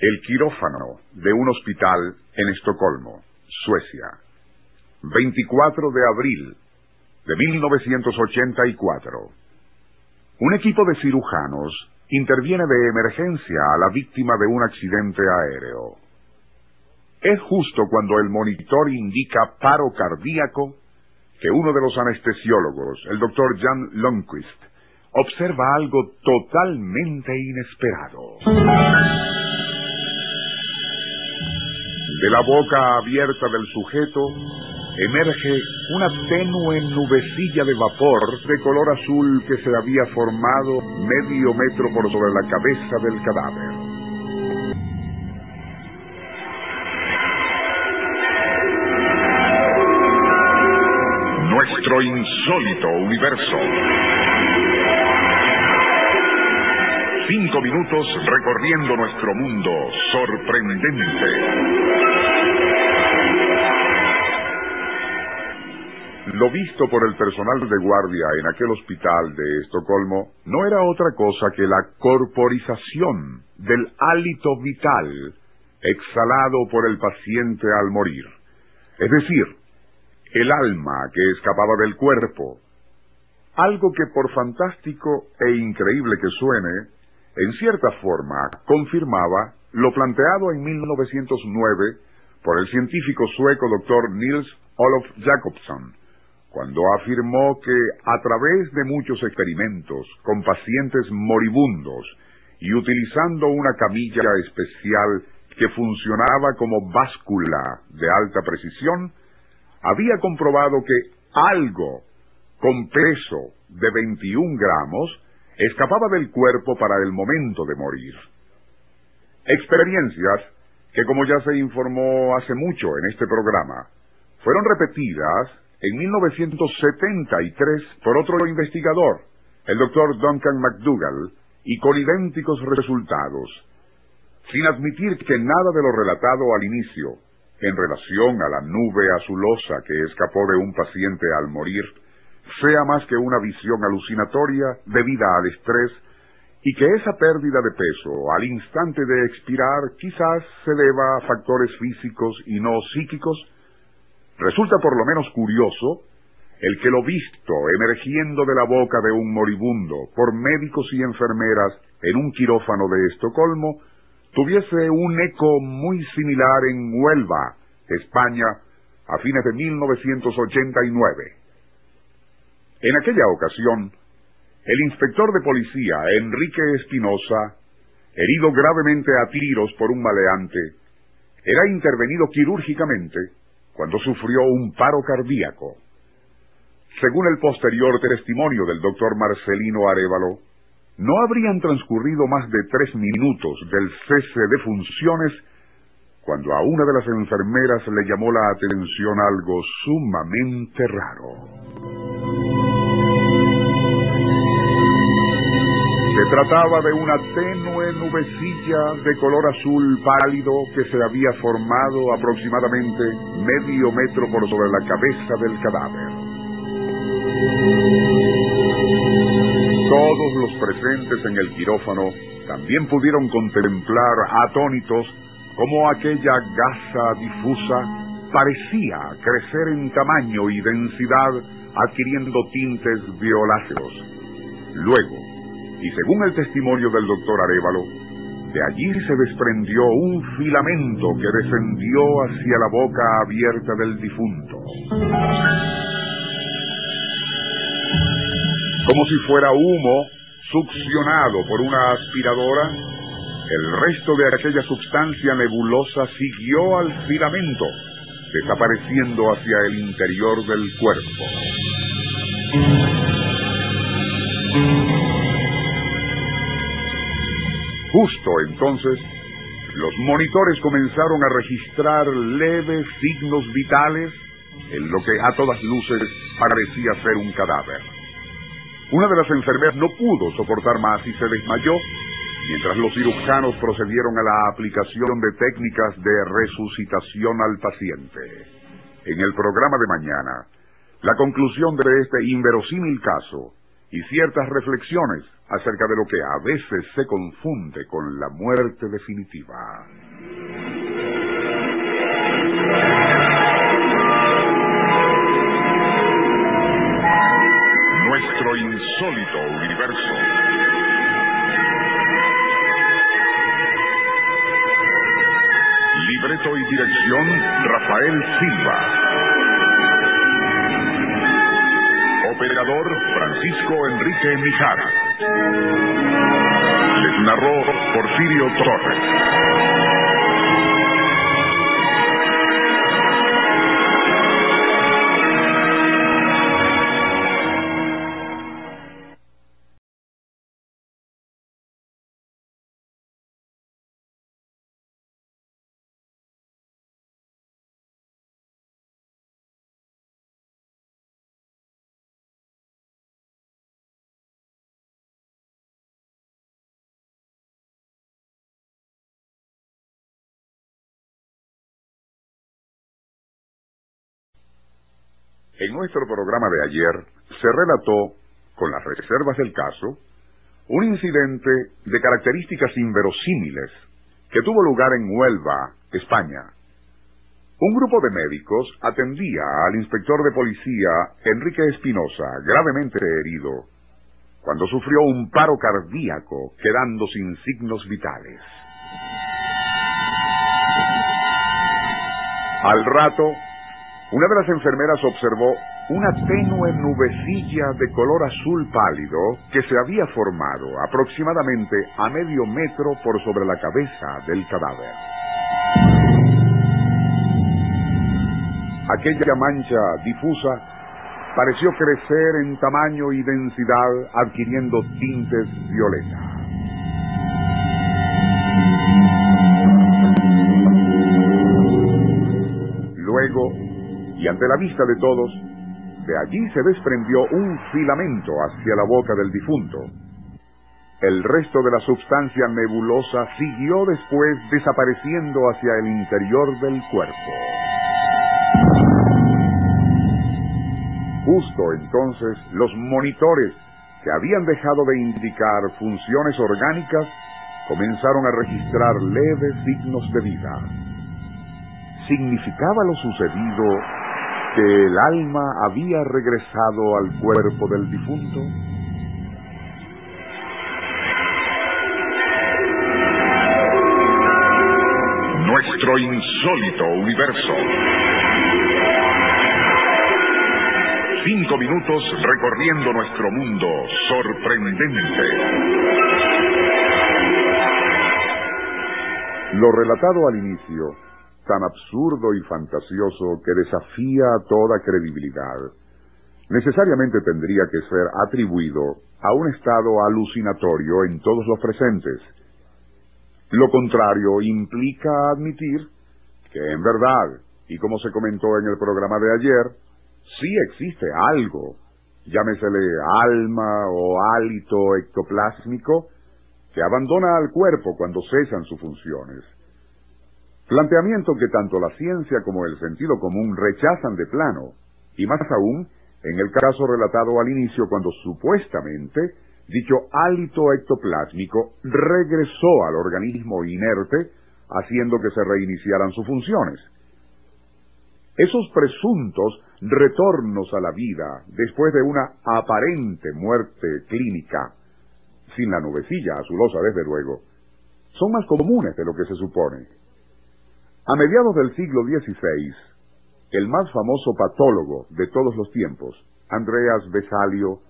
El quirófano de un hospital en Estocolmo, Suecia. 24 de abril de 1984. Un equipo de cirujanos interviene de emergencia a la víctima de un accidente aéreo. Es justo cuando el monitor indica paro cardíaco que uno de los anestesiólogos, el doctor Jan Lundquist, observa algo totalmente inesperado. De la boca abierta del sujeto emerge una tenue nubecilla de vapor de color azul que se había formado medio metro por sobre la cabeza del cadáver. Nuestro insólito universo. Cinco minutos recorriendo nuestro mundo sorprendente. Lo visto por el personal de guardia en aquel hospital de Estocolmo no era otra cosa que la corporización del hálito vital exhalado por el paciente al morir. Es decir, el alma que escapaba del cuerpo. Algo que por fantástico e increíble que suene, en cierta forma confirmaba lo planteado en 1909 por el científico sueco doctor Nils Olof Jacobson, cuando afirmó que a través de muchos experimentos con pacientes moribundos y utilizando una camilla especial que funcionaba como báscula de alta precisión, había comprobado que algo con peso de 21 gramos escapaba del cuerpo para el momento de morir. Experiencias que, como ya se informó hace mucho en este programa, fueron repetidas en 1973 por otro investigador, el doctor Duncan McDougall, y con idénticos resultados, sin admitir que nada de lo relatado al inicio, en relación a la nube azulosa que escapó de un paciente al morir, sea más que una visión alucinatoria debida al estrés y que esa pérdida de peso al instante de expirar quizás se deba a factores físicos y no psíquicos, resulta por lo menos curioso el que lo visto emergiendo de la boca de un moribundo por médicos y enfermeras en un quirófano de Estocolmo tuviese un eco muy similar en Huelva, España, a fines de 1989. En aquella ocasión, el inspector de policía Enrique Espinosa, herido gravemente a tiros por un maleante, era intervenido quirúrgicamente cuando sufrió un paro cardíaco. Según el posterior testimonio del doctor Marcelino Arevalo, no habrían transcurrido más de tres minutos del cese de funciones cuando a una de las enfermeras le llamó la atención algo sumamente raro. Trataba de una tenue nubecilla de color azul pálido que se había formado aproximadamente medio metro por sobre la cabeza del cadáver. Todos los presentes en el quirófano también pudieron contemplar atónitos cómo aquella gasa difusa parecía crecer en tamaño y densidad adquiriendo tintes violáceos. Luego, y según el testimonio del doctor Arevalo, de allí se desprendió un filamento que descendió hacia la boca abierta del difunto. Como si fuera humo succionado por una aspiradora, el resto de aquella sustancia nebulosa siguió al filamento, desapareciendo hacia el interior del cuerpo. Justo entonces, los monitores comenzaron a registrar leves signos vitales en lo que a todas luces parecía ser un cadáver. Una de las enfermeras no pudo soportar más y se desmayó, mientras los cirujanos procedieron a la aplicación de técnicas de resucitación al paciente. En el programa de mañana, la conclusión de este inverosímil caso y ciertas reflexiones acerca de lo que a veces se confunde con la muerte definitiva. Nuestro insólito universo. Libreto y dirección Rafael Silva. operador Francisco Enrique Mijara. Les narró Porfirio Torres. En nuestro programa de ayer se relató, con las reservas del caso, un incidente de características inverosímiles que tuvo lugar en Huelva, España. Un grupo de médicos atendía al inspector de policía Enrique Espinosa, gravemente herido, cuando sufrió un paro cardíaco, quedando sin signos vitales. Al rato, una de las enfermeras observó una tenue nubecilla de color azul pálido que se había formado aproximadamente a medio metro por sobre la cabeza del cadáver. Aquella mancha difusa pareció crecer en tamaño y densidad adquiriendo tintes violetas. Y ante la vista de todos, de allí se desprendió un filamento hacia la boca del difunto. El resto de la sustancia nebulosa siguió después desapareciendo hacia el interior del cuerpo. Justo entonces los monitores que habían dejado de indicar funciones orgánicas comenzaron a registrar leves signos de vida. ¿Significaba lo sucedido que el alma había regresado al cuerpo del difunto? Nuestro insólito universo. Cinco minutos recorriendo nuestro mundo sorprendente. Lo relatado al inicio tan absurdo y fantasioso que desafía toda credibilidad, necesariamente tendría que ser atribuido a un estado alucinatorio en todos los presentes. Lo contrario implica admitir que en verdad, y como se comentó en el programa de ayer, sí existe algo, llámesele alma o hálito ectoplásmico, que abandona al cuerpo cuando cesan sus funciones. Planteamiento que tanto la ciencia como el sentido común rechazan de plano, y más aún en el caso relatado al inicio cuando supuestamente dicho hálito ectoplásmico regresó al organismo inerte, haciendo que se reiniciaran sus funciones. Esos presuntos retornos a la vida después de una aparente muerte clínica, sin la nubecilla azulosa desde luego, son más comunes de lo que se supone. A mediados del siglo XVI, el más famoso patólogo de todos los tiempos, Andreas Vesalio,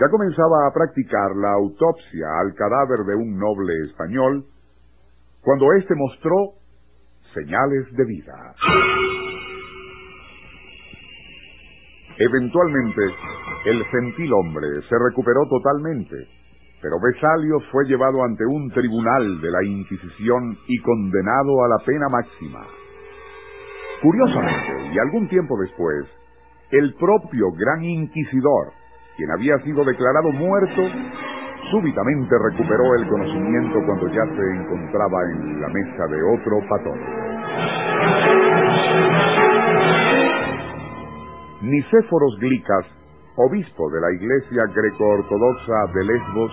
ya comenzaba a practicar la autopsia al cadáver de un noble español cuando éste mostró señales de vida. Eventualmente, el gentil hombre se recuperó totalmente pero Besalio fue llevado ante un tribunal de la Inquisición y condenado a la pena máxima. Curiosamente, y algún tiempo después, el propio gran inquisidor, quien había sido declarado muerto, súbitamente recuperó el conocimiento cuando ya se encontraba en la mesa de otro patólogo. Nicéforos Glicas obispo de la iglesia greco-ortodoxa de Lesbos,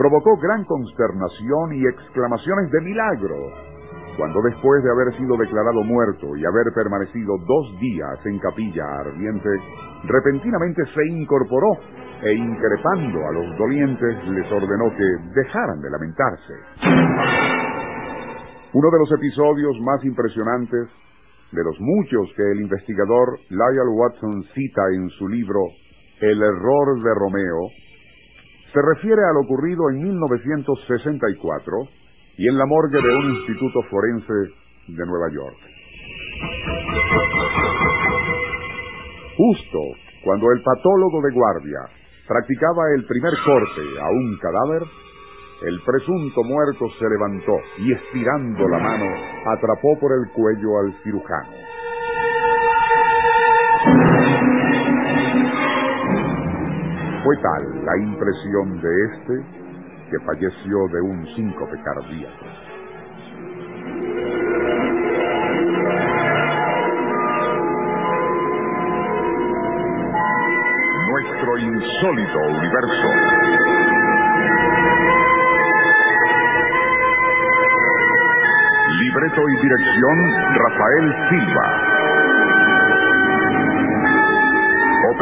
provocó gran consternación y exclamaciones de milagro, cuando después de haber sido declarado muerto y haber permanecido dos días en capilla ardiente, repentinamente se incorporó e increpando a los dolientes les ordenó que dejaran de lamentarse. Uno de los episodios más impresionantes, de los muchos que el investigador Lyle Watson cita en su libro El error de Romeo, se refiere a lo ocurrido en 1964 y en la morgue de un instituto forense de Nueva York. Justo cuando el patólogo de guardia practicaba el primer corte a un cadáver, el presunto muerto se levantó y estirando la mano atrapó por el cuello al cirujano. Fue tal la impresión de este que falleció de un síncope cardíaco. nuestro insólito universo. Libreto y dirección Rafael Silva.